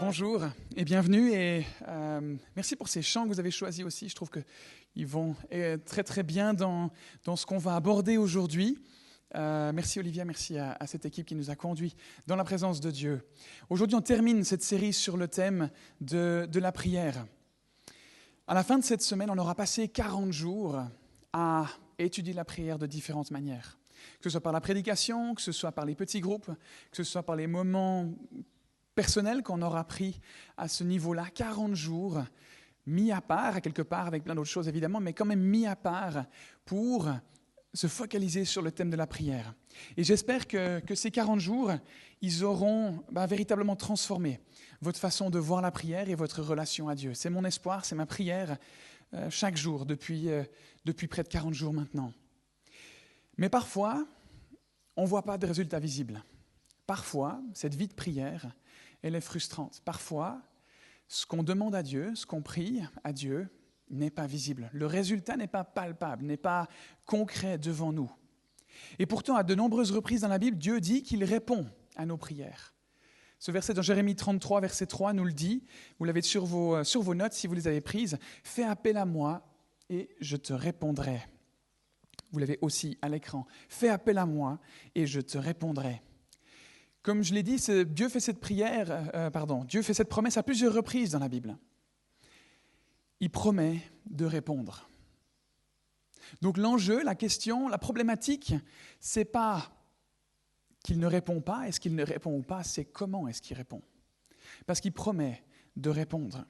Bonjour et bienvenue et euh, merci pour ces chants que vous avez choisis aussi. Je trouve qu'ils vont euh, très très bien dans, dans ce qu'on va aborder aujourd'hui. Euh, merci Olivia, merci à, cette équipe qui nous a conduits dans la présence de Dieu. Aujourd'hui, on termine cette série sur le thème de, de, la prière. À la fin de cette semaine, on aura passé 40 jours à étudier la prière de différentes manières. Que ce soit par la prédication, que ce soit par les petits groupes, que ce soit par les moments personnels qu'on aura pris à ce niveau-là, 40 jours mis à part, à quelque part, avec plein d'autres choses évidemment, mais quand même mis à part pour se focaliser sur le thème de la prière. Et j'espère que, ces 40 jours, ils auront bah, véritablement transformé votre façon de voir la prière et votre relation à Dieu. C'est mon espoir, c'est ma prière euh, chaque jour depuis, euh, depuis près de 40 jours maintenant. Mais parfois, on ne voit pas de résultats visibles. Parfois, cette vie de prière, elle est frustrante. Parfois, ce qu'on demande à Dieu, ce qu'on prie à Dieu, n'est pas visible. Le résultat n'est pas palpable, n'est pas concret devant nous. Et pourtant, à de nombreuses reprises dans la Bible, Dieu dit qu'il répond à nos prières. Ce verset dans Jérémie 33, verset 3 nous le dit, vous l'avez sur vos, sur vos notes si vous les avez prises, Fais appel à moi et je te répondrai. Vous l'avez aussi à l'écran. Fais appel à moi et je te répondrai. Comme je l'ai dit, Dieu fait cette prière, euh, pardon, Dieu fait cette promesse à plusieurs reprises dans la Bible il promet de répondre. Donc l'enjeu, la question, la problématique, c'est pas qu'il ne répond pas, est-ce qu'il ne répond ou pas, c'est comment est-ce qu'il répond? Parce qu'il promet de répondre.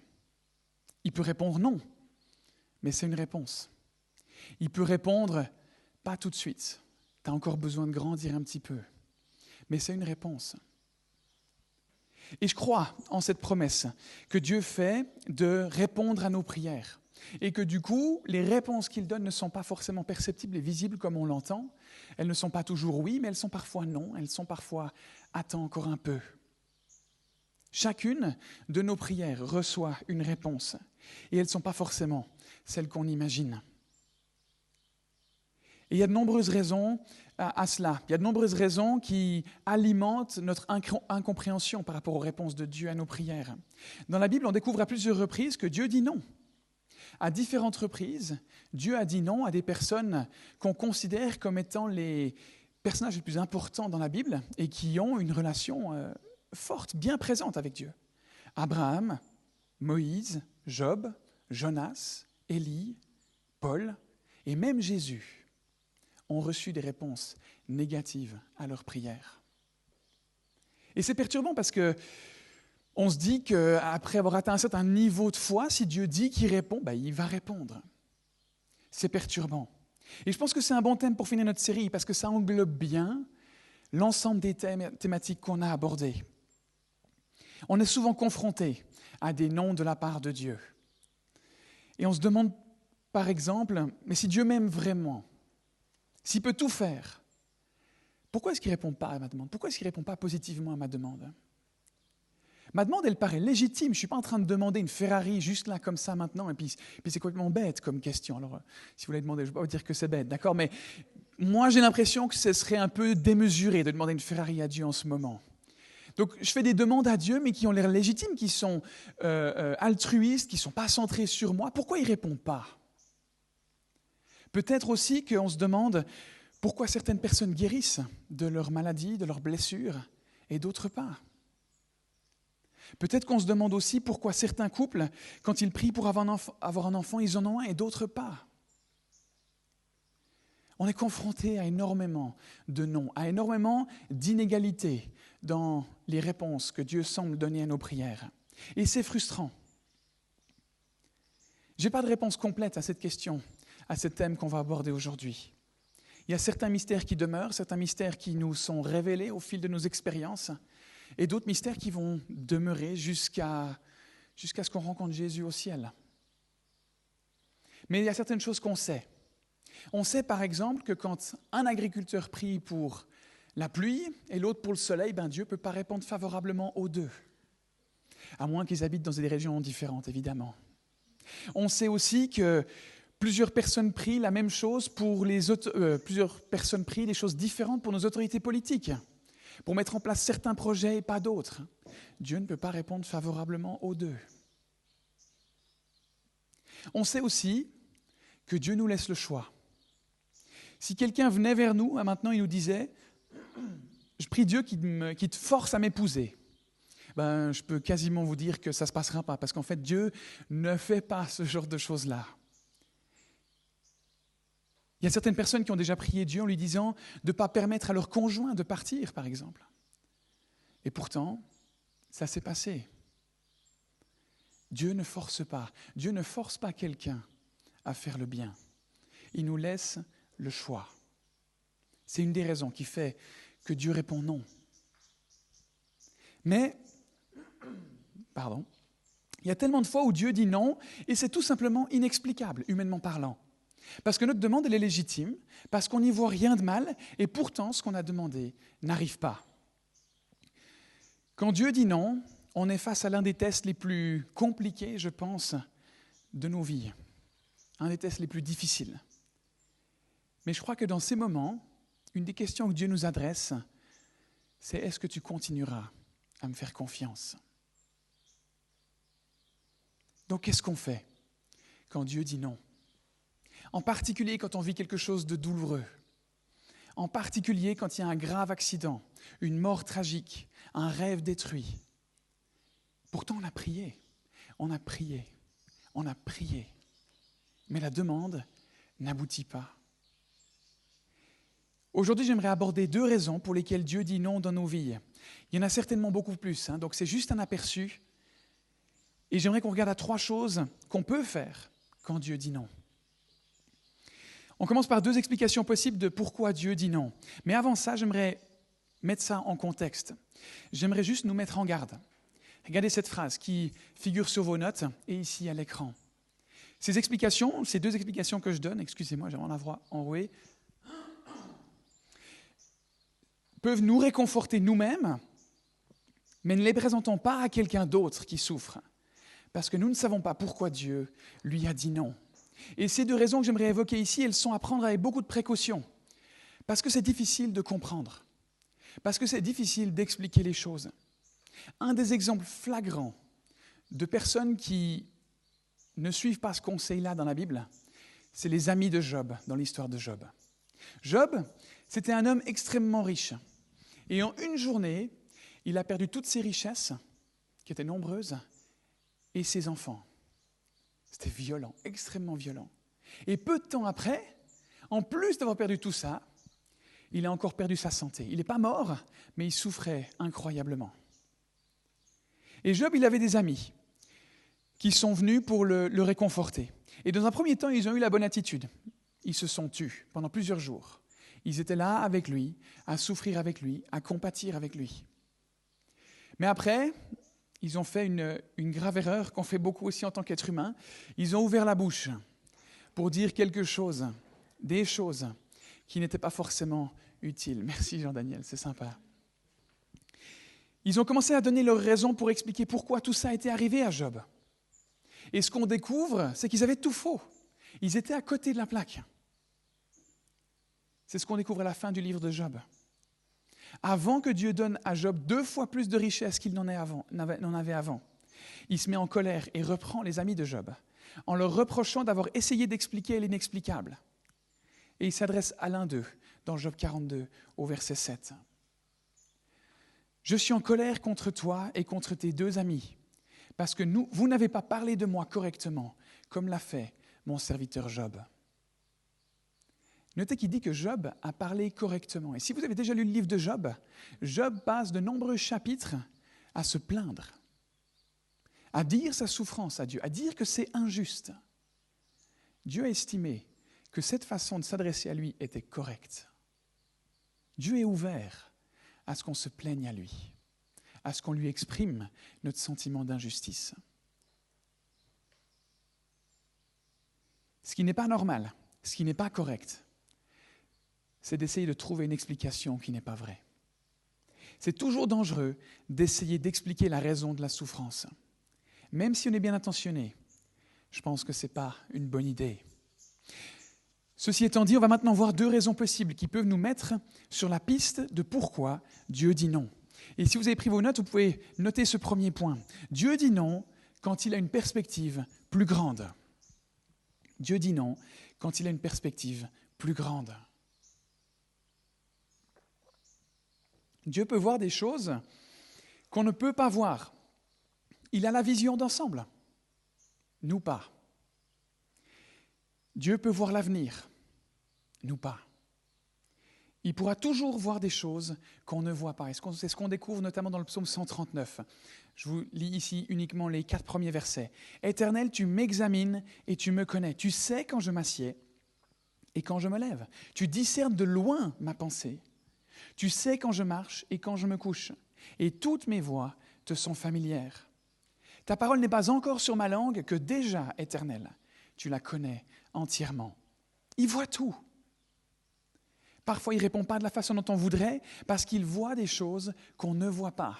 Il peut répondre non, mais c'est une réponse. Il peut répondre pas tout de suite, tu as encore besoin de grandir un petit peu, mais c'est une réponse. Et je crois en cette promesse que Dieu fait de répondre à nos prières. Et que du coup, les réponses qu'il donne ne sont pas forcément perceptibles et visibles comme on l'entend. Elles ne sont pas toujours oui, mais elles sont parfois non. Elles sont parfois attends encore un peu. Chacune de nos prières reçoit une réponse. Et elles ne sont pas forcément celles qu'on imagine. Et il y a de nombreuses raisons à, cela. Il y a de nombreuses raisons qui alimentent notre incompréhension par rapport aux réponses de Dieu à nos prières. Dans la Bible, on découvre à plusieurs reprises que Dieu dit non. À différentes reprises, Dieu a dit non à des personnes qu'on considère comme étant les personnages les plus importants dans la Bible et qui ont une relation euh, forte, bien présente avec Dieu. Abraham, Moïse, Job, Jonas, Élie, Paul et même Jésus ont reçu des réponses négatives à leurs prières. Et c'est perturbant parce que on se dit qu'après avoir atteint un certain niveau de foi, si Dieu dit qu'il répond, ben, il va répondre. C'est perturbant. Et je pense que c'est un bon thème pour finir notre série parce que ça englobe bien l'ensemble des thématiques qu'on a abordées. On est souvent confronté à des noms de la part de Dieu. Et on se demande, par exemple, mais si Dieu m'aime vraiment, s'il peut tout faire, pourquoi est-ce qu'il ne répond pas à ma demande? Pourquoi est-ce qu'il ne répond pas positivement à ma demande? Ma demande, elle paraît légitime. Je ne suis pas en train de demander une Ferrari juste là, comme ça, maintenant. Et puis, c'est complètement bête comme question. Alors, euh, si vous voulez demander, je ne vais pas vous dire que c'est bête, d'accord? Mais moi, j'ai l'impression que ce serait un peu démesuré de demander une Ferrari à Dieu en ce moment. Donc, je fais des demandes à Dieu, mais qui ont l'air légitimes, qui sont euh, euh, altruistes, qui ne sont pas centrées sur moi. Pourquoi il ne répond pas? Peut-être aussi qu'on se demande pourquoi certaines personnes guérissent de leurs maladies, de leurs blessures, et d'autres pas. Peut-être qu'on se demande aussi pourquoi certains couples, quand ils prient pour avoir un enfant, ils en ont un et d'autres pas. On est confronté à énormément de non, à énormément d'inégalités dans les réponses que Dieu semble donner à nos prières. Et c'est frustrant. Je n'ai pas de réponse complète à cette question, à ce thème qu'on va aborder aujourd'hui. Il y a certains mystères qui demeurent, certains mystères qui nous sont révélés au fil de nos expériences, et d'autres mystères qui vont demeurer jusqu'à ce qu'on rencontre Jésus au ciel. Mais il y a certaines choses qu'on sait. On sait par exemple que quand un agriculteur prie pour la pluie et l'autre pour le soleil, ben Dieu ne peut pas répondre favorablement aux deux, à moins qu'ils habitent dans des régions différentes, évidemment. On sait aussi que Plusieurs personnes prient la même chose pour les euh, plusieurs personnes prient des choses différentes pour nos autorités politiques. pour mettre en place certains projets et pas d'autres. Dieu ne peut pas répondre favorablement aux deux. On sait aussi que Dieu nous laisse le choix. Si quelqu'un venait vers nous, hein, maintenant il nous disait, je prie Dieu qui, te force à m'épouser, ben, je peux quasiment vous dire que ça ne se passera pas, parce qu'en fait Dieu ne fait pas ce genre de choses-là. Il y a certaines personnes qui ont déjà prié Dieu en lui disant de ne pas permettre à leur conjoint de partir, par exemple. Et pourtant, ça s'est passé. Dieu ne force pas. Dieu ne force pas quelqu'un à faire le bien. Il nous laisse le choix. C'est une des raisons qui fait que Dieu répond non. Mais, pardon, il y a tellement de fois où Dieu dit non et c'est tout simplement inexplicable, humainement parlant. Parce que notre demande, elle est légitime, parce qu'on n'y voit rien de mal et pourtant ce qu'on a demandé n'arrive pas. Quand Dieu dit non, on est face à l'un des tests les plus compliqués, je pense, de nos vies, un des tests les plus difficiles. Mais je crois que dans ces moments, une des questions que Dieu nous adresse, c'est est-ce que tu continueras à me faire confiance? Donc qu'est-ce qu'on fait quand Dieu dit non? En particulier quand on vit quelque chose de douloureux. En particulier quand il y a un grave accident, une mort tragique, un rêve détruit. Pourtant, on a prié, on a prié, on a prié. Mais la demande n'aboutit pas. Aujourd'hui, j'aimerais aborder deux raisons pour lesquelles Dieu dit non dans nos vies. Il y en a certainement beaucoup plus, hein, donc c'est juste un aperçu. Et j'aimerais qu'on regarde à trois choses qu'on peut faire quand Dieu dit non. On commence par deux explications possibles de pourquoi Dieu dit non. Mais avant ça, j'aimerais mettre ça en contexte. J'aimerais juste nous mettre en garde. Regardez cette phrase qui figure sur vos notes et ici à l'écran. Ces explications, ces deux explications que je donne, excusez-moi, j'ai la voix enrouée, peuvent nous réconforter nous-mêmes, mais ne les présentons pas à quelqu'un d'autre qui souffre, parce que nous ne savons pas pourquoi Dieu lui a dit non. Et ces deux raisons que j'aimerais évoquer ici, elles sont à prendre avec beaucoup de précaution, parce que c'est difficile de comprendre, parce que c'est difficile d'expliquer les choses. Un des exemples flagrants de personnes qui ne suivent pas ce conseil-là dans la Bible, c'est les amis de Job, dans l'histoire de Job. Job, c'était un homme extrêmement riche. Et en une journée, il a perdu toutes ses richesses, qui étaient nombreuses, et ses enfants. C'était violent, extrêmement violent. Et peu de temps après, en plus d'avoir perdu tout ça, il a encore perdu sa santé. Il n'est pas mort, mais il souffrait incroyablement. Et Job, il avait des amis qui sont venus pour le, réconforter. Et dans un premier temps, ils ont eu la bonne attitude. Ils se sont tus pendant plusieurs jours. Ils étaient là avec lui, à souffrir avec lui, à compatir avec lui. Mais après, ils ont fait une, grave erreur qu'on fait beaucoup aussi en tant qu'être humain. Ils ont ouvert la bouche pour dire quelque chose, des choses qui n'étaient pas forcément utiles. Merci Jean-Daniel, c'est sympa. Ils ont commencé à donner leurs raisons pour expliquer pourquoi tout ça était arrivé à Job. Et ce qu'on découvre, c'est qu'ils avaient tout faux. Ils étaient à côté de la plaque. C'est ce qu'on découvre à la fin du livre de Job. Avant que Dieu donne à Job deux fois plus de richesses qu'il n'en avait avant, il se met en colère et reprend les amis de Job en leur reprochant d'avoir essayé d'expliquer l'inexplicable. Et il s'adresse à l'un d'eux dans Job 42 au verset 7. Je suis en colère contre toi et contre tes deux amis, parce que vous n'avez pas parlé de moi correctement, comme l'a fait mon serviteur Job. Notez qu'il dit que Job a parlé correctement. Et si vous avez déjà lu le livre de Job, Job passe de nombreux chapitres à se plaindre, à dire sa souffrance à Dieu, à dire que c'est injuste. Dieu a estimé que cette façon de s'adresser à lui était correcte. Dieu est ouvert à ce qu'on se plaigne à lui, à ce qu'on lui exprime notre sentiment d'injustice. Ce qui n'est pas normal, ce qui n'est pas correct, c'est d'essayer de trouver une explication qui n'est pas vraie. C'est toujours dangereux d'essayer d'expliquer la raison de la souffrance. Même si on est bien intentionné, je pense que ce n'est pas une bonne idée. Ceci étant dit, on va maintenant voir deux raisons possibles qui peuvent nous mettre sur la piste de pourquoi Dieu dit non. Et si vous avez pris vos notes, vous pouvez noter ce premier point. Dieu dit non quand il a une perspective plus grande. Dieu dit non quand il a une perspective plus grande. Dieu peut voir des choses qu'on ne peut pas voir. Il a la vision d'ensemble. Nous pas. Dieu peut voir l'avenir. Nous pas. Il pourra toujours voir des choses qu'on ne voit pas. C'est ce qu'on découvre notamment dans le psaume 139. Je vous lis ici uniquement les quatre premiers versets. Éternel, tu m'examines et tu me connais. Tu sais quand je m'assieds et quand je me lève. Tu discernes de loin ma pensée. Tu sais quand je marche et quand je me couche et toutes mes voies te sont familières. Ta parole n'est pas encore sur ma langue que déjà, éternelle, tu la connais entièrement. Il voit tout. Parfois, il ne répond pas de la façon dont on voudrait parce qu'il voit des choses qu'on ne voit pas.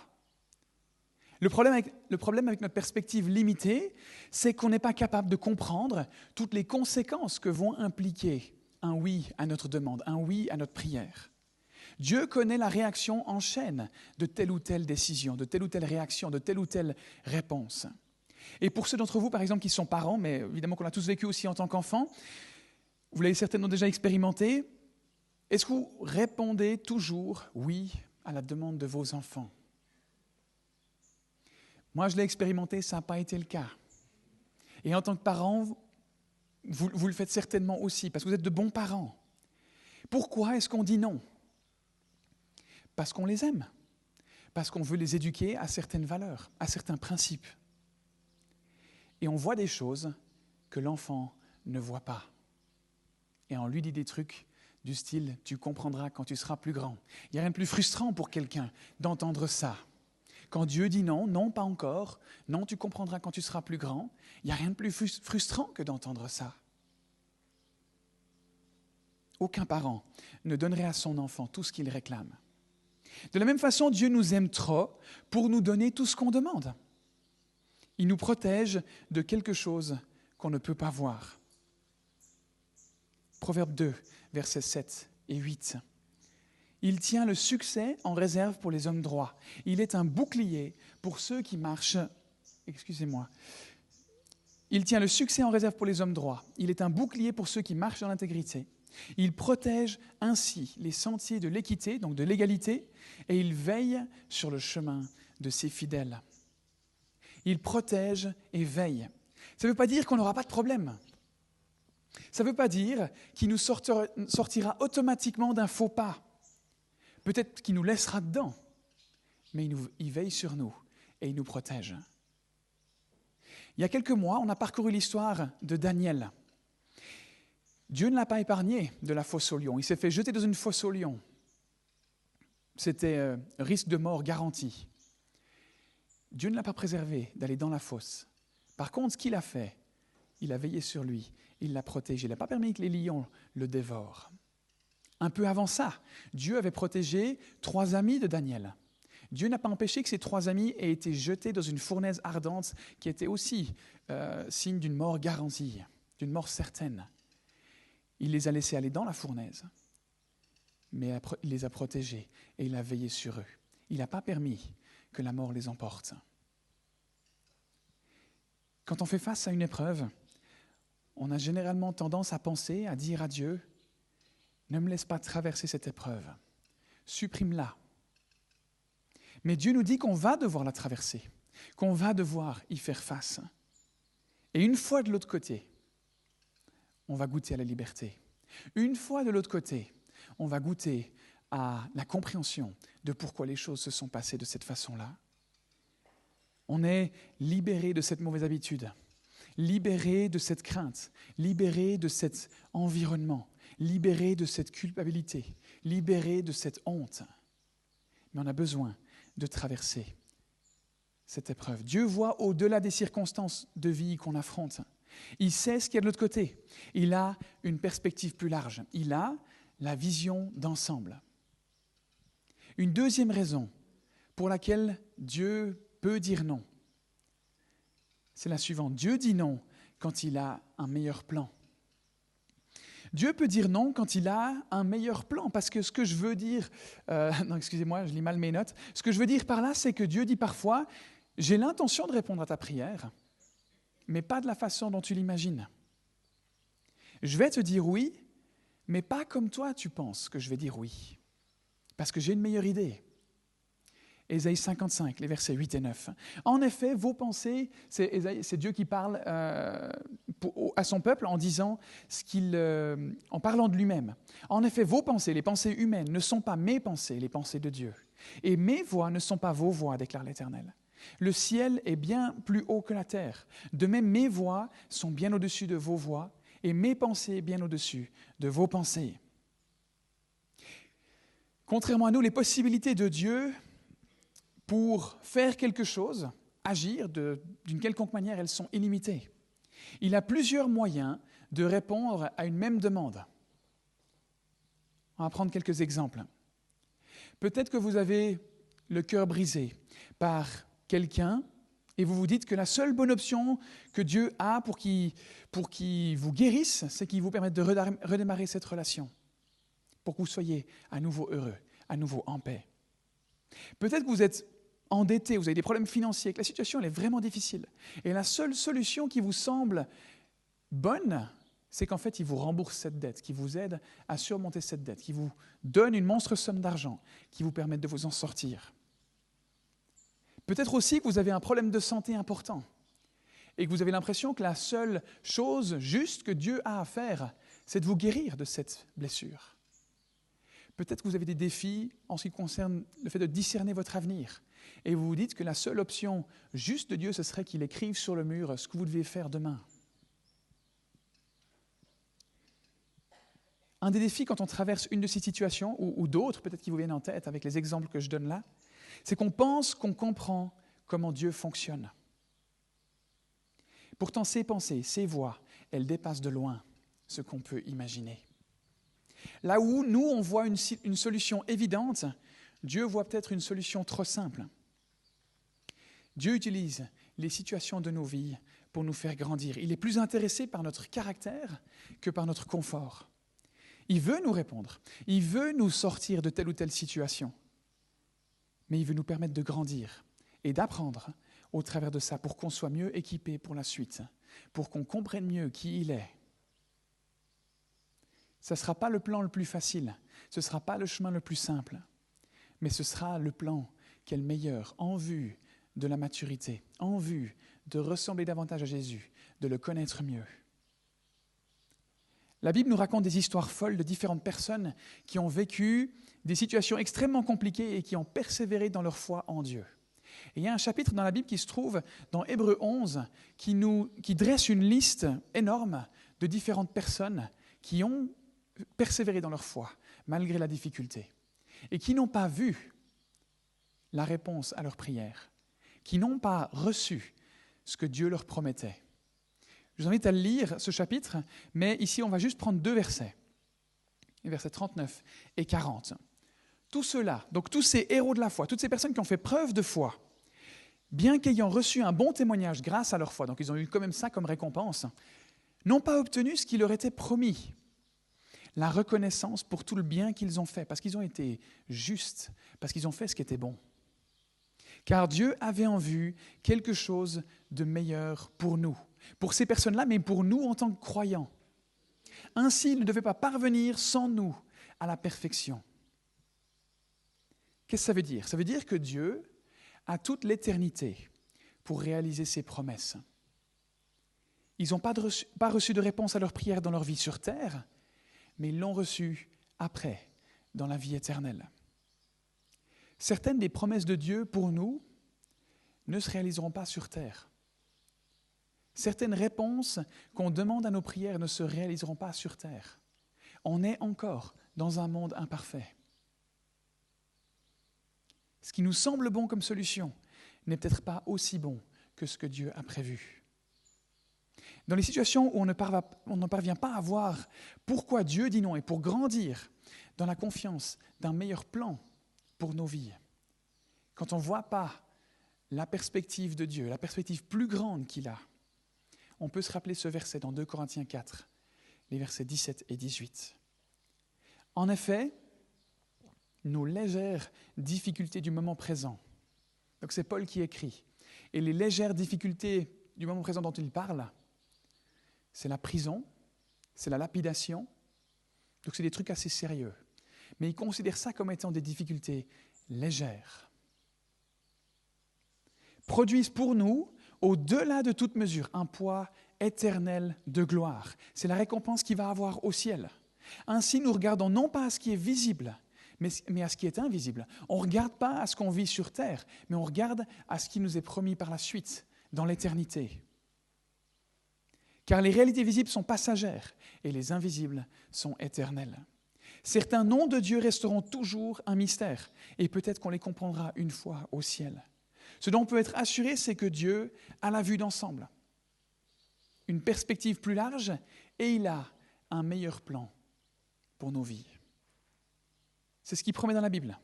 Le problème avec notre perspective limitée, c'est qu'on n'est pas capable de comprendre toutes les conséquences que vont impliquer un oui à notre demande, un oui à notre prière. Dieu connaît la réaction en chaîne de telle ou telle décision, de telle ou telle réaction, de telle ou telle réponse. Et pour ceux d'entre vous, par exemple, qui sont parents, mais évidemment qu'on a tous vécu aussi en tant qu'enfants, vous l'avez certainement déjà expérimenté, est-ce que vous répondez toujours oui à la demande de vos enfants? Moi, je l'ai expérimenté, ça n'a pas été le cas. Et en tant que parent, vous, vous, le faites certainement aussi, parce que vous êtes de bons parents. Pourquoi est-ce qu'on dit non? Parce qu'on les aime, parce qu'on veut les éduquer à certaines valeurs, à certains principes. Et on voit des choses que l'enfant ne voit pas. Et on lui dit des trucs du style Tu comprendras quand tu seras plus grand. Il n'y a rien de plus frustrant pour quelqu'un d'entendre ça. Quand Dieu dit non, non, pas encore, non, tu comprendras quand tu seras plus grand, il n'y a rien de plus frustrant que d'entendre ça. Aucun parent ne donnerait à son enfant tout ce qu'il réclame. De la même façon, Dieu nous aime trop pour nous donner tout ce qu'on demande. Il nous protège de quelque chose qu'on ne peut pas voir. Proverbe 2, versets 7 et 8. Il tient le succès en réserve pour les hommes droits. Il est un bouclier pour ceux qui marchent. Excusez-moi. Il tient le succès en réserve pour les hommes droits. Il est un bouclier pour ceux qui marchent dans l'intégrité. Il protège ainsi les sentiers de l'équité, donc de l'égalité, et il veille sur le chemin de ses fidèles. Il protège et veille. Ça ne veut pas dire qu'on n'aura pas de problème. Ça ne veut pas dire qu'il nous sortira, automatiquement d'un faux pas. Peut-être qu'il nous laissera dedans, mais il, il veille sur nous et il nous protège. Il y a quelques mois, on a parcouru l'histoire de Daniel. Dieu ne l'a pas épargné de la fosse au lion. Il s'est fait jeter dans une fosse au lion. C'était euh, risque de mort garanti. Dieu ne l'a pas préservé d'aller dans la fosse. Par contre, ce qu'il a fait, il a veillé sur lui, il l'a protégé. Il n'a pas permis que les lions le dévorent. Un peu avant ça, Dieu avait protégé trois amis de Daniel. Dieu n'a pas empêché que ces trois amis aient été jetés dans une fournaise ardente qui était aussi euh, signe d'une mort garantie, d'une mort certaine. Il les a laissés aller dans la fournaise, mais il les a protégés et il a veillé sur eux. Il n'a pas permis que la mort les emporte. Quand on fait face à une épreuve, on a généralement tendance à penser, à dire à Dieu, ne me laisse pas traverser cette épreuve, supprime-la. Mais Dieu nous dit qu'on va devoir la traverser, qu'on va devoir y faire face. Et une fois de l'autre côté, on va goûter à la liberté. Une fois de l'autre côté, on va goûter à la compréhension de pourquoi les choses se sont passées de cette façon-là. On est libéré de cette mauvaise habitude, libéré de cette crainte, libéré de cet environnement, libéré de cette culpabilité, libéré de cette honte. Mais on a besoin de traverser cette épreuve. Dieu voit au-delà des circonstances de vie qu'on affronte. Il sait ce qu'il y a de l'autre côté. Il a une perspective plus large. Il a la vision d'ensemble. Une deuxième raison pour laquelle Dieu peut dire non, c'est la suivante. Dieu dit non quand il a un meilleur plan. Dieu peut dire non quand il a un meilleur plan, parce que ce que je veux dire, euh, non excusez-moi, je lis mal mes notes, ce que je veux dire par là, c'est que Dieu dit parfois, j'ai l'intention de répondre à ta prière, mais pas de la façon dont tu l'imagines. Je vais te dire oui, mais pas comme toi tu penses que je vais dire oui, parce que j'ai une meilleure idée. Ésaïe 55, les versets 8 et 9. En effet, vos pensées, c'est Dieu qui parle euh, à son peuple en disant euh, en parlant de lui-même. En effet, vos pensées, les pensées humaines, ne sont pas mes pensées, les pensées de Dieu. Et mes voix ne sont pas vos voix, déclare l'Éternel. Le ciel est bien plus haut que la terre. De même, mes voix sont bien au-dessus de vos voix et mes pensées bien au-dessus de vos pensées. Contrairement à nous, les possibilités de Dieu pour faire quelque chose, agir d'une quelconque manière, elles sont illimitées. Il a plusieurs moyens de répondre à une même demande. On va prendre quelques exemples. Peut-être que vous avez le cœur brisé par quelqu'un et vous vous dites que la seule bonne option que Dieu a pour qu'il pour vous guérisse, c'est qu'il vous permette de redémarrer cette relation, pour que vous soyez à nouveau heureux, à nouveau en paix. Peut-être que vous êtes endetté, vous avez des problèmes financiers, que la situation est vraiment difficile. Et la seule solution qui vous semble bonne, c'est qu'en fait, il vous rembourse cette dette, qui vous aide à surmonter cette dette, qui vous donne une monstre somme d'argent, qui vous permet de vous en sortir. Peut-être aussi que vous avez un problème de santé important et que vous avez l'impression que la seule chose juste que Dieu a à faire, c'est de vous guérir de cette blessure. Peut-être que vous avez des défis en ce qui concerne le fait de discerner votre avenir et vous vous dites que la seule option juste de Dieu, ce serait qu'il écrive sur le mur ce que vous devez faire demain. Un des défis quand on traverse une de ces situations, ou, d'autres peut-être qui vous viennent en tête avec les exemples que je donne là, c'est qu'on pense qu'on comprend comment Dieu fonctionne. Pourtant, ses pensées, ses voix, elles dépassent de loin ce qu'on peut imaginer. Là où nous, on voit une, une solution évidente, Dieu voit peut-être une solution trop simple. Dieu utilise les situations de nos vies pour nous faire grandir. Il est plus intéressé par notre caractère que par notre confort. Il veut nous répondre. Il veut nous sortir de telle ou telle situation. Mais il veut nous permettre de grandir et d'apprendre au travers de ça pour qu'on soit mieux équipé pour la suite, pour qu'on comprenne mieux qui il est. Ce ne sera pas le plan le plus facile, ce ne sera pas le chemin le plus simple, mais ce sera le plan qui est le meilleur en vue de la maturité, en vue de ressembler davantage à Jésus, de le connaître mieux. La Bible nous raconte des histoires folles de différentes personnes qui ont vécu des situations extrêmement compliquées et qui ont persévéré dans leur foi en Dieu. Il y a un chapitre dans la Bible qui se trouve dans Hébreu 11 qui, nous, qui dresse une liste énorme de différentes personnes qui ont persévéré dans leur foi malgré la difficulté et qui n'ont pas vu la réponse à leur prière qui n'ont pas reçu ce que Dieu leur promettait. Je vous invite à lire ce chapitre, mais ici on va juste prendre deux versets, les versets 39 et 40. Tout cela, donc tous ces héros de la foi, toutes ces personnes qui ont fait preuve de foi, bien qu'ayant reçu un bon témoignage grâce à leur foi, donc ils ont eu quand même ça comme récompense, n'ont pas obtenu ce qui leur était promis, la reconnaissance pour tout le bien qu'ils ont fait, parce qu'ils ont été justes, parce qu'ils ont fait ce qui était bon. Car Dieu avait en vue quelque chose de meilleur pour nous, pour ces personnes-là, mais pour nous en tant que croyants. Ainsi, il ne devait pas parvenir sans nous à la perfection. Qu'est-ce que ça veut dire? Ça veut dire que Dieu a toute l'éternité pour réaliser ses promesses. Ils n'ont pas, reçu de réponse à leur prière dans leur vie sur terre, mais ils l'ont reçu après, dans la vie éternelle certaines des promesses de Dieu pour nous ne se réaliseront pas sur terre. Certaines réponses qu'on demande à nos prières ne se réaliseront pas sur terre. On est encore dans un monde imparfait. Ce qui nous semble bon comme solution n'est peut-être pas aussi bon que ce que Dieu a prévu. Dans les situations où on ne, parvient pas à voir pourquoi Dieu dit non et pour grandir dans la confiance d'un meilleur plan pour nos vies. Quand on ne voit pas la perspective de Dieu, la perspective plus grande qu'il a, on peut se rappeler ce verset dans 2 Corinthiens 4, les versets 17 et 18. En effet, nos légères difficultés du moment présent, donc c'est Paul qui écrit, et les légères difficultés du moment présent dont il parle, c'est la prison, c'est la lapidation, donc c'est des trucs assez sérieux. Mais il considère ça comme étant des difficultés légères. Produisent pour nous, au-delà de toute mesure, un poids éternel de gloire. C'est la récompense qu'il va avoir au ciel. Ainsi, nous regardons non pas à ce qui est visible, mais, à ce qui est invisible. On ne regarde pas à ce qu'on vit sur terre, mais on regarde à ce qui nous est promis par la suite, dans l'éternité. Car les réalités visibles sont passagères et les invisibles sont éternelles. Certains noms de Dieu resteront toujours un mystère, et peut-être qu'on les comprendra une fois au ciel. Ce dont on peut être assuré, c'est que Dieu a la vue d'ensemble, une perspective plus large, et il a un meilleur plan pour nos vies. C'est ce qu'il promet dans la Bible.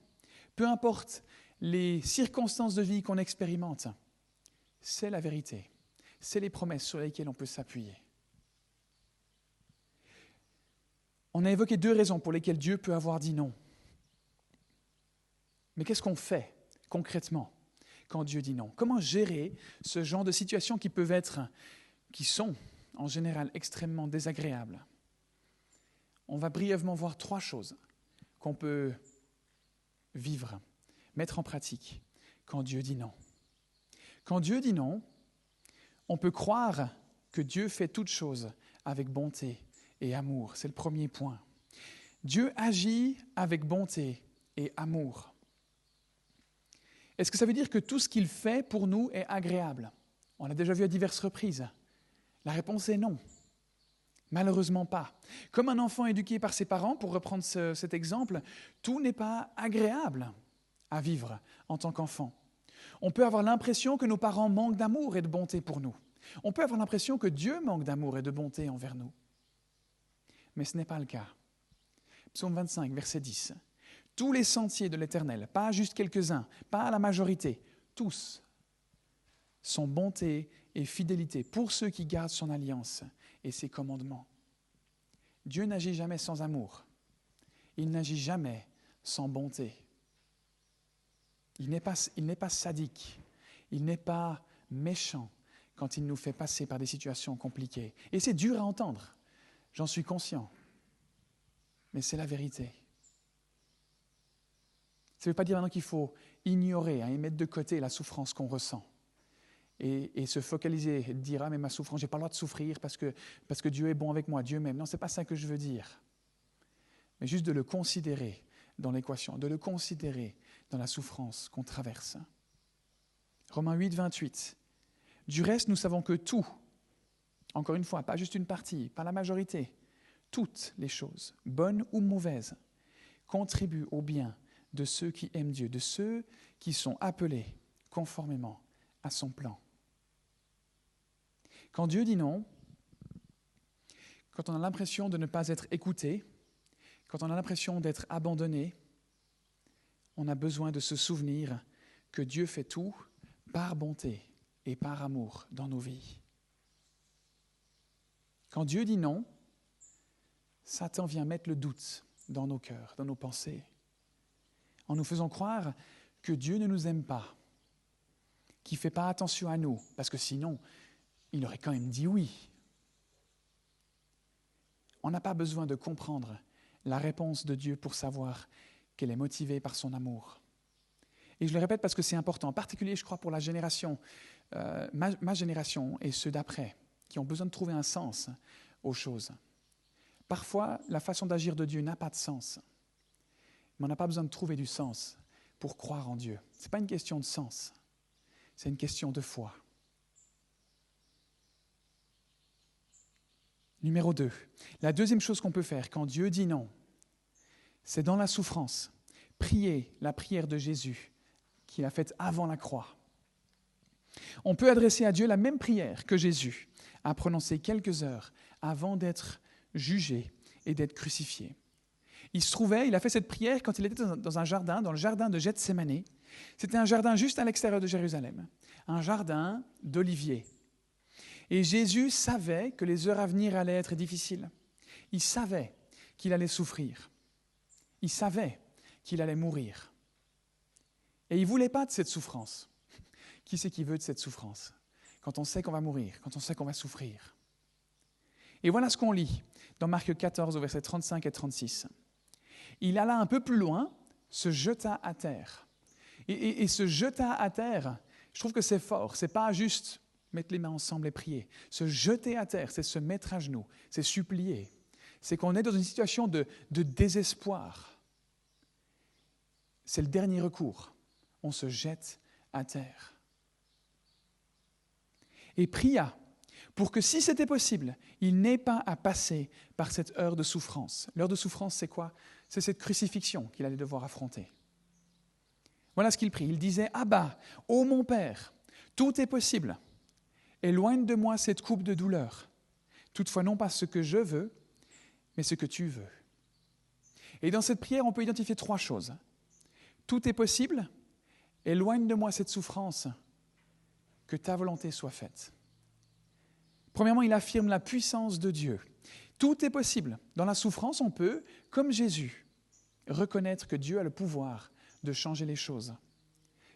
Peu importe les circonstances de vie qu'on expérimente, c'est la vérité. C'est les promesses sur lesquelles on peut s'appuyer. On a évoqué deux raisons pour lesquelles Dieu peut avoir dit non. Mais qu'est-ce qu'on fait concrètement quand Dieu dit non Comment gérer ce genre de situations qui peuvent être, qui sont en général extrêmement désagréables? On va brièvement voir trois choses qu'on peut vivre, mettre en pratique quand Dieu dit non. Quand Dieu dit non, on peut croire que Dieu fait toutes choses avec bonté et amour. C'est le premier point. Dieu agit avec bonté et amour. Est-ce que ça veut dire que tout ce qu'il fait pour nous est agréable? On l'a déjà vu à diverses reprises. La réponse est non. Malheureusement pas. Comme un enfant éduqué par ses parents, pour reprendre cet exemple, tout n'est pas agréable à vivre en tant qu'enfant. On peut avoir l'impression que nos parents manquent d'amour et de bonté pour nous. On peut avoir l'impression que Dieu manque d'amour et de bonté envers nous. Mais ce n'est pas le cas. Psaume 25, verset 10. Tous les sentiers de l'Éternel, pas juste quelques-uns, pas la majorité, tous sont bonté et fidélité pour ceux qui gardent son alliance et ses commandements. Dieu n'agit jamais sans amour. Il n'agit jamais sans bonté. Il n'est pas, pas sadique. Il n'est pas méchant quand il nous fait passer par des situations compliquées. Et c'est dur à entendre. J'en suis conscient. Mais c'est la vérité. Ça ne veut pas dire maintenant qu'il faut ignorer hein, et mettre de côté la souffrance qu'on ressent et, se focaliser dire Ah, mais ma souffrance, je n'ai pas le droit de souffrir parce que, parce que Dieu est bon avec moi, Dieu m'aime. Non, ce n'est pas ça que je veux dire. Mais juste de le considérer dans l'équation, de le considérer dans la souffrance qu'on traverse. Romains 8, 28. Du reste, nous savons que tout, encore une fois, pas juste une partie, pas la majorité, toutes les choses, bonnes ou mauvaises, contribuent au bien de ceux qui aiment Dieu, de ceux qui sont appelés conformément à son plan. Quand Dieu dit non, quand on a l'impression de ne pas être écouté, quand on a l'impression d'être abandonné, on a besoin de se souvenir que Dieu fait tout par bonté et par amour dans nos vies. Quand Dieu dit non, Satan vient mettre le doute dans nos cœurs, dans nos pensées, en nous faisant croire que Dieu ne nous aime pas, qu'il ne fait pas attention à nous, parce que sinon, il aurait quand même dit oui. On n'a pas besoin de comprendre la réponse de Dieu pour savoir qu'elle est motivée par son amour. Et je le répète parce que c'est important, en particulier, je crois, pour la génération, euh, ma, génération et ceux d'après, qui ont besoin de trouver un sens aux choses. Parfois, la façon d'agir de Dieu n'a pas de sens, mais on n'a pas besoin de trouver du sens pour croire en Dieu. Ce n'est pas une question de sens, c'est une question de foi. Numéro 2. La deuxième chose qu'on peut faire quand Dieu dit non, c'est dans la souffrance, prier la prière de Jésus qu'il a faite avant la croix. On peut adresser à Dieu la même prière que Jésus a prononcée quelques heures avant d'être jugé et d'être crucifié. Il se trouvait, il a fait cette prière quand il était dans un jardin, dans le jardin de Gethsemane. C'était un jardin juste à l'extérieur de Jérusalem, un jardin d'oliviers. Et Jésus savait que les heures à venir allaient être difficiles. Il savait qu'il allait souffrir. Il savait qu'il allait mourir. Et il ne voulait pas de cette souffrance. Qui c'est qui veut de cette souffrance? Quand on sait qu'on va mourir, quand on sait qu'on va souffrir. Et voilà ce qu'on lit dans Marc 14 au verset 35 et 36. Il alla un peu plus loin, se jeta à terre. Et, se jeta à terre, je trouve que c'est fort. C'est pas juste mettre les mains ensemble et prier. Se jeter à terre, c'est se mettre à genoux, c'est supplier. C'est qu'on est dans une situation de, de désespoir. C'est le dernier recours. On se jette à terre. Et pria pour que si c'était possible, il n'ait pas à passer par cette heure de souffrance. L'heure de souffrance, c'est quoi? C'est cette crucifixion qu'il allait devoir affronter. Voilà ce qu'il prie. Il disait, Abba, ô mon Père, tout est possible. Éloigne de moi cette coupe de douleur. Toutefois, non pas ce que je veux, mais ce que tu veux. Et dans cette prière, on peut identifier trois choses. Tout est possible. Éloigne de moi cette souffrance. Que ta volonté soit faite. Premièrement, il affirme la puissance de Dieu. Tout est possible. Dans la souffrance, on peut, comme Jésus, reconnaître que Dieu a le pouvoir de changer les choses.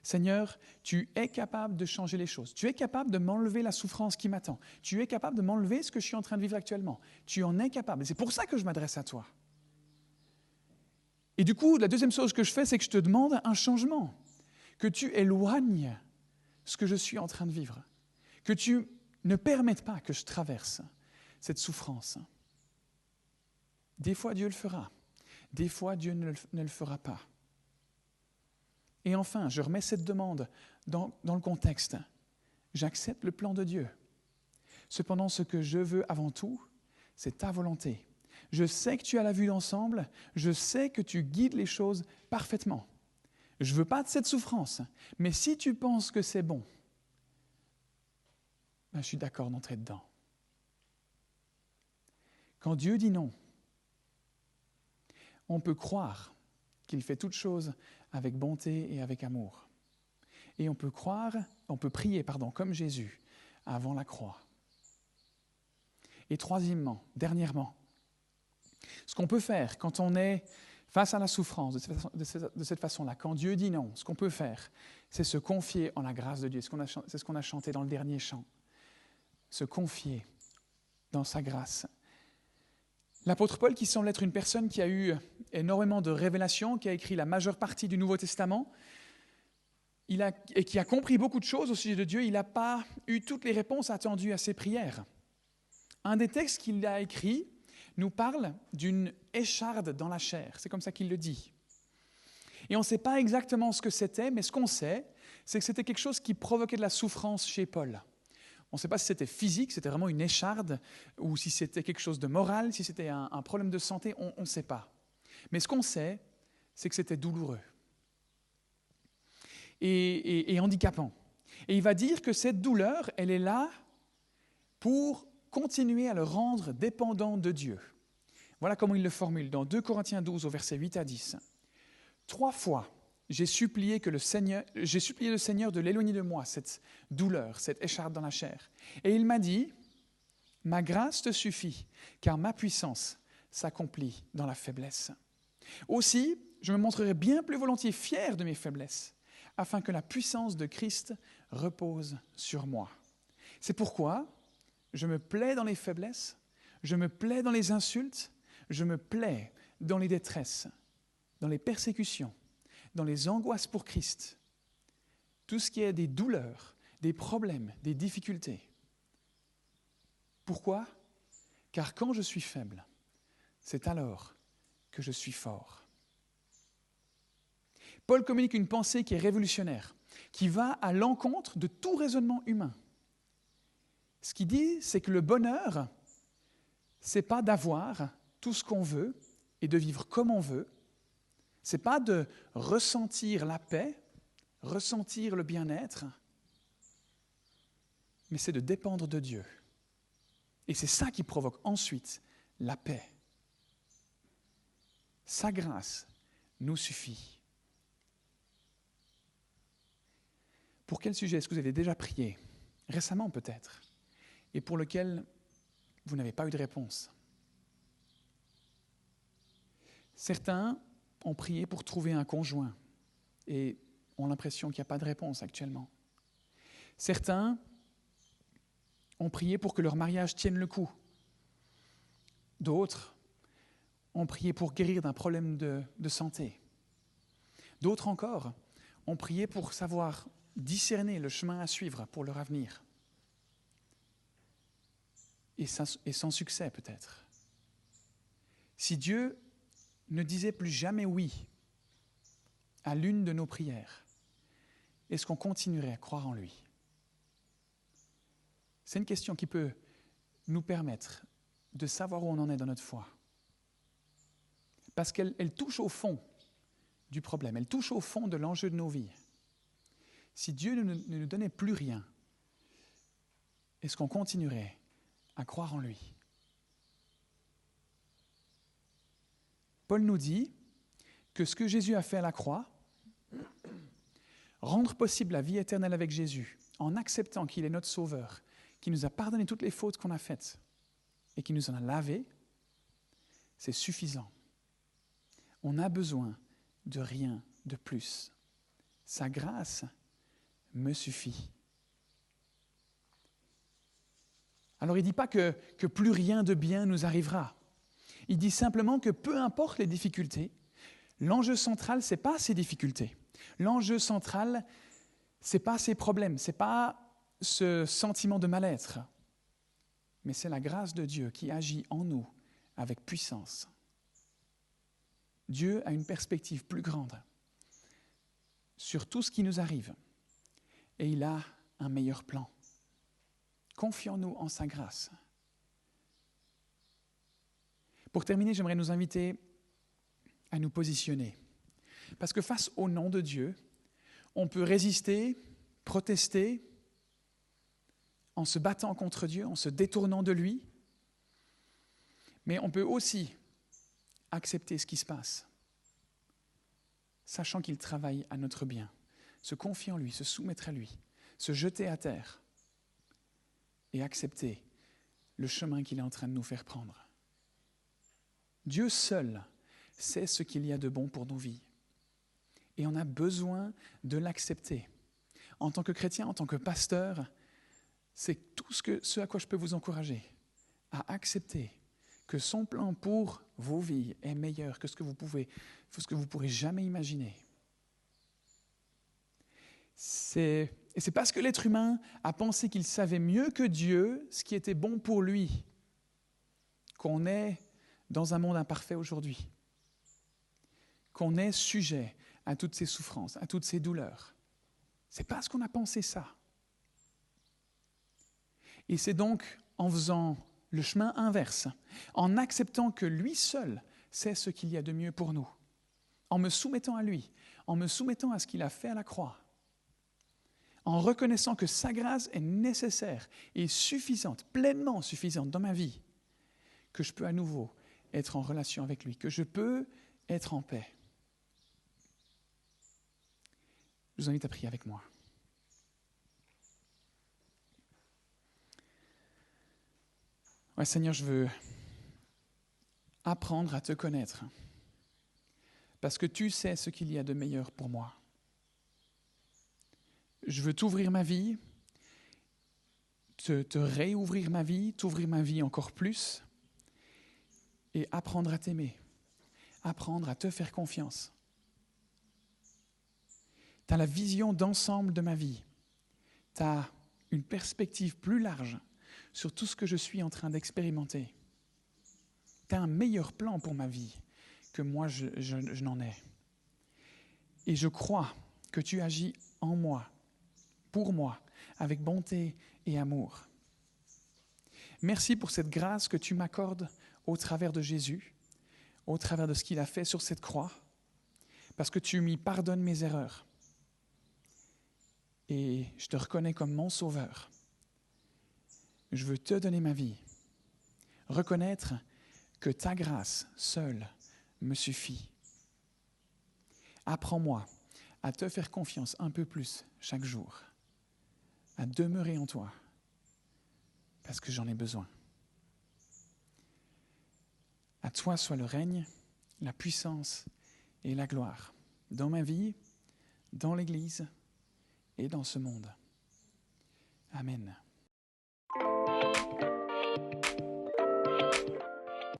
Seigneur, tu es capable de changer les choses. Tu es capable de m'enlever la souffrance qui m'attend. Tu es capable de m'enlever ce que je suis en train de vivre actuellement. Tu en es capable. C'est pour ça que je m'adresse à toi. Et du coup, la deuxième chose que je fais, c'est que je te demande un changement. Que tu éloignes ce que je suis en train de vivre. Que tu ne permettent pas que je traverse cette souffrance. Des fois, Dieu le fera. Des fois, Dieu ne le, fera pas. Et enfin, je remets cette demande dans, le contexte. J'accepte le plan de Dieu. Cependant, ce que je veux avant tout, c'est ta volonté. Je sais que tu as la vue d'ensemble, je sais que tu guides les choses parfaitement. Je ne veux pas de cette souffrance, mais si tu penses que c'est bon, ben, je suis d'accord d'entrer dedans. Quand Dieu dit non, on peut croire qu'il fait toutes choses avec bonté et avec amour. Et on peut croire, on peut prier, pardon, comme Jésus, avant la croix. Et troisièmement, dernièrement, ce qu'on peut faire quand on est face à la souffrance de cette façon-là, quand Dieu dit non, ce qu'on peut faire, c'est se confier en la grâce de Dieu. C'est ce qu'on a chanté dans le dernier chant se confier dans sa grâce. L'apôtre Paul, qui semble être une personne qui a eu énormément de révélations, qui a écrit la majeure partie du Nouveau Testament, et qui a compris beaucoup de choses au sujet de Dieu, il n'a pas eu toutes les réponses attendues à ses prières. Un des textes qu'il a écrit nous parle d'une écharde dans la chair, c'est comme ça qu'il le dit. Et on ne sait pas exactement ce que c'était, mais ce qu'on sait, c'est que c'était quelque chose qui provoquait de la souffrance chez Paul. On ne sait pas si c'était physique, c'était vraiment une écharde, ou si c'était quelque chose de moral, si c'était un, problème de santé, on ne sait pas. Mais ce qu'on sait, c'est que c'était douloureux et, handicapant. Et il va dire que cette douleur, elle est là pour continuer à le rendre dépendant de Dieu. Voilà comment il le formule dans 2 Corinthiens 12 au verset 8 à 10. Trois fois, j'ai supplié, le Seigneur de l'éloigner de moi, cette douleur, cette écharpe dans la chair. Et il m'a dit, ma grâce te suffit, car ma puissance s'accomplit dans la faiblesse. Aussi, je me montrerai bien plus volontiers fier de mes faiblesses, afin que la puissance de Christ repose sur moi. C'est pourquoi je me plais dans les faiblesses, je me plais dans les insultes, je me plais dans les détresses, dans les persécutions dans les angoisses pour Christ, tout ce qui est des douleurs, des problèmes, des difficultés. Pourquoi? Car quand je suis faible, c'est alors que je suis fort. Paul communique une pensée qui est révolutionnaire, qui va à l'encontre de tout raisonnement humain. Ce qu'il dit, c'est que le bonheur, c'est pas d'avoir tout ce qu'on veut et de vivre comme on veut, n'est pas de ressentir la paix, ressentir le bien-être, mais c'est de dépendre de Dieu. Et c'est ça qui provoque ensuite la paix. Sa grâce nous suffit. Pour quel sujet est-ce que vous avez déjà prié? Récemment peut-être. Et pour lequel vous n'avez pas eu de réponse? Certains ont prié pour trouver un conjoint et ont l'impression qu'il n'y a pas de réponse actuellement. Certains ont prié pour que leur mariage tienne le coup. D'autres ont prié pour guérir d'un problème de, santé. D'autres encore ont prié pour savoir discerner le chemin à suivre pour leur avenir. Et, et sans succès peut-être. Si Dieu ne disait plus jamais oui à l'une de nos prières, est-ce qu'on continuerait à croire en lui? C'est une question qui peut nous permettre de savoir où on en est dans notre foi. Parce qu'elle touche au fond du problème, elle touche au fond de l'enjeu de nos vies. Si Dieu ne, nous donnait plus rien, est-ce qu'on continuerait à croire en lui? Paul nous dit que ce que Jésus a fait à la croix, rendre possible la vie éternelle avec Jésus, en acceptant qu'il est notre Sauveur, qui nous a pardonné toutes les fautes qu'on a faites et qui nous en a lavées, c'est suffisant. On n'a besoin de rien de plus. Sa grâce me suffit. Alors il ne dit pas que, que plus rien de bien nous arrivera. Il dit simplement que peu importe les difficultés, l'enjeu central, ce n'est pas ces difficultés. L'enjeu central, ce n'est pas ces problèmes, ce n'est pas ce sentiment de mal-être, mais c'est la grâce de Dieu qui agit en nous avec puissance. Dieu a une perspective plus grande sur tout ce qui nous arrive et il a un meilleur plan. Confions-nous en sa grâce. Pour terminer, j'aimerais nous inviter à nous positionner. Parce que face au nom de Dieu, on peut résister, protester, en se battant contre Dieu, en se détournant de lui, mais on peut aussi accepter ce qui se passe, sachant qu'il travaille à notre bien, se confier en lui, se soumettre à lui, se jeter à terre et accepter le chemin qu'il est en train de nous faire prendre. Dieu seul sait ce qu'il y a de bon pour nos vies. Et on a besoin de l'accepter. En tant que chrétien, en tant que pasteur, c'est tout ce, à quoi je peux vous encourager, à accepter que son plan pour vos vies est meilleur que ce que vous pouvez, ce que vous pourrez jamais imaginer. Et c'est parce que l'être humain a pensé qu'il savait mieux que Dieu ce qui était bon pour lui qu'on est dans un monde imparfait aujourd'hui, qu'on est sujet à toutes ces souffrances, à toutes ces douleurs. C'est parce qu'on a pensé ça. Et c'est donc en faisant le chemin inverse, en acceptant que lui seul sait ce qu'il y a de mieux pour nous, en me soumettant à lui, en me soumettant à ce qu'il a fait à la croix, en reconnaissant que sa grâce est nécessaire et suffisante, pleinement suffisante dans ma vie, que je peux à nouveau être en relation avec lui, que je peux être en paix. Je vous invite à prier avec moi. Seigneur, je veux apprendre à te connaître, parce que tu sais ce qu'il y a de meilleur pour moi. Je veux t'ouvrir ma vie, te réouvrir ma vie, t'ouvrir ma vie encore plus, et apprendre à t'aimer, apprendre à te faire confiance. Tu as la vision d'ensemble de ma vie. Tu as une perspective plus large sur tout ce que je suis en train d'expérimenter. Tu as un meilleur plan pour ma vie que moi je, n'en ai. Et je crois que tu agis en moi, pour moi, avec bonté et amour. Merci pour cette grâce que tu m'accordes au travers de Jésus, au travers de ce qu'il a fait sur cette croix, parce que tu m'y pardonnes mes erreurs. Et je te reconnais comme mon sauveur. Je veux te donner ma vie, reconnaître que ta grâce seule me suffit. Apprends-moi à te faire confiance un peu plus chaque jour, à demeurer en toi, parce que j'en ai besoin. À toi soit le règne, la puissance et la gloire dans ma vie, dans l'Église et dans ce monde. Amen.